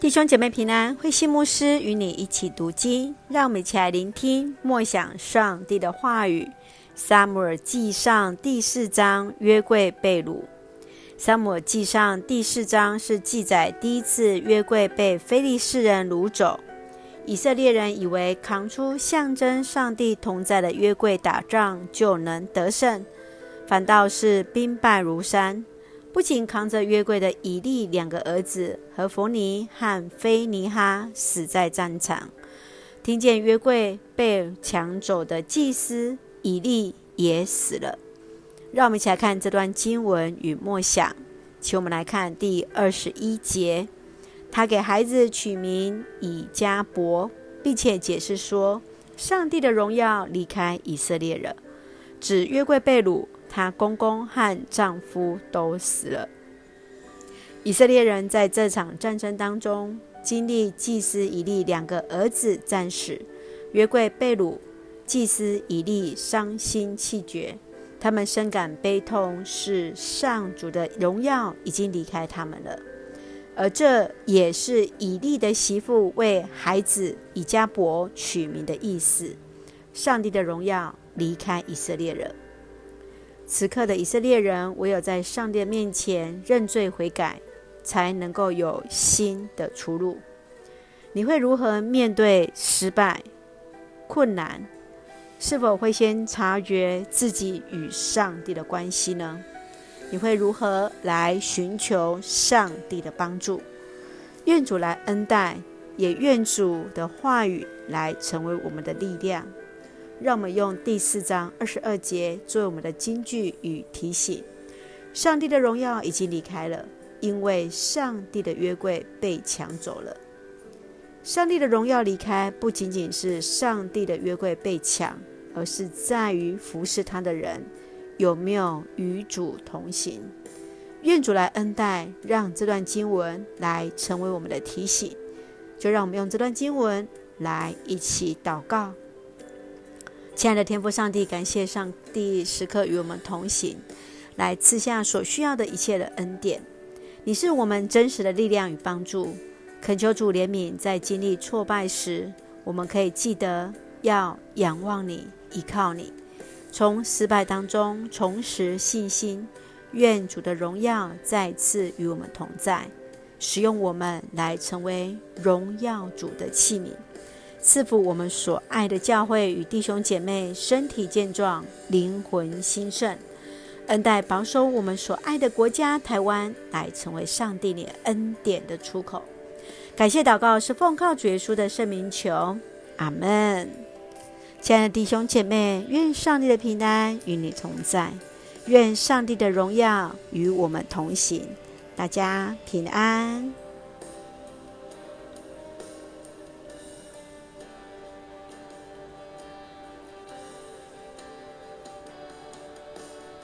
弟兄姐妹平安，慧馨牧师与你一起读经，让我们一起来聆听默想上帝的话语。撒母耳记上第四章，约柜被掳。撒母耳记上第四章是记载第一次约柜被非利士人掳走。以色列人以为扛出象征上帝同在的约柜打仗就能得胜，反倒是兵败如山。不仅扛着约柜的以利两个儿子和弗尼和菲尼哈死在战场，听见约柜被抢走的祭司以利也死了。让我们一起来看这段经文与默想。请我们来看第二十一节，他给孩子取名以迦伯，并且解释说，上帝的荣耀离开以色列了，指约柜被掳。她公公和丈夫都死了。以色列人在这场战争当中，经历祭司以利两个儿子战死，约柜被掳，祭司以利伤心气绝，他们深感悲痛，是上主的荣耀已经离开他们了。而这也是以利的媳妇为孩子以加伯取名的意思。上帝的荣耀离开以色列人。此刻的以色列人，唯有在上帝面前认罪悔改，才能够有新的出路。你会如何面对失败、困难？是否会先察觉自己与上帝的关系呢？你会如何来寻求上帝的帮助？愿主来恩待，也愿主的话语来成为我们的力量。让我们用第四章二十二节作为我们的金句与提醒：上帝的荣耀已经离开了，因为上帝的约柜被抢走了。上帝的荣耀离开，不仅仅是上帝的约柜被抢，而是在于服侍他的人有没有与主同行。愿主来恩待，让这段经文来成为我们的提醒。就让我们用这段经文来一起祷告。亲爱的天父上帝，感谢上帝时刻与我们同行，来赐下所需要的一切的恩典。你是我们真实的力量与帮助。恳求主怜悯，在经历挫败时，我们可以记得要仰望你，依靠你，从失败当中重拾信心。愿主的荣耀再次与我们同在，使用我们来成为荣耀主的器皿。赐福我们所爱的教会与弟兄姐妹身体健壮、灵魂兴盛，恩待保守我们所爱的国家台湾，来成为上帝你恩典的出口。感谢祷告是奉靠主耶稣的圣名求，阿门。亲爱的弟兄姐妹，愿上帝的平安与你同在，愿上帝的荣耀与我们同行。大家平安。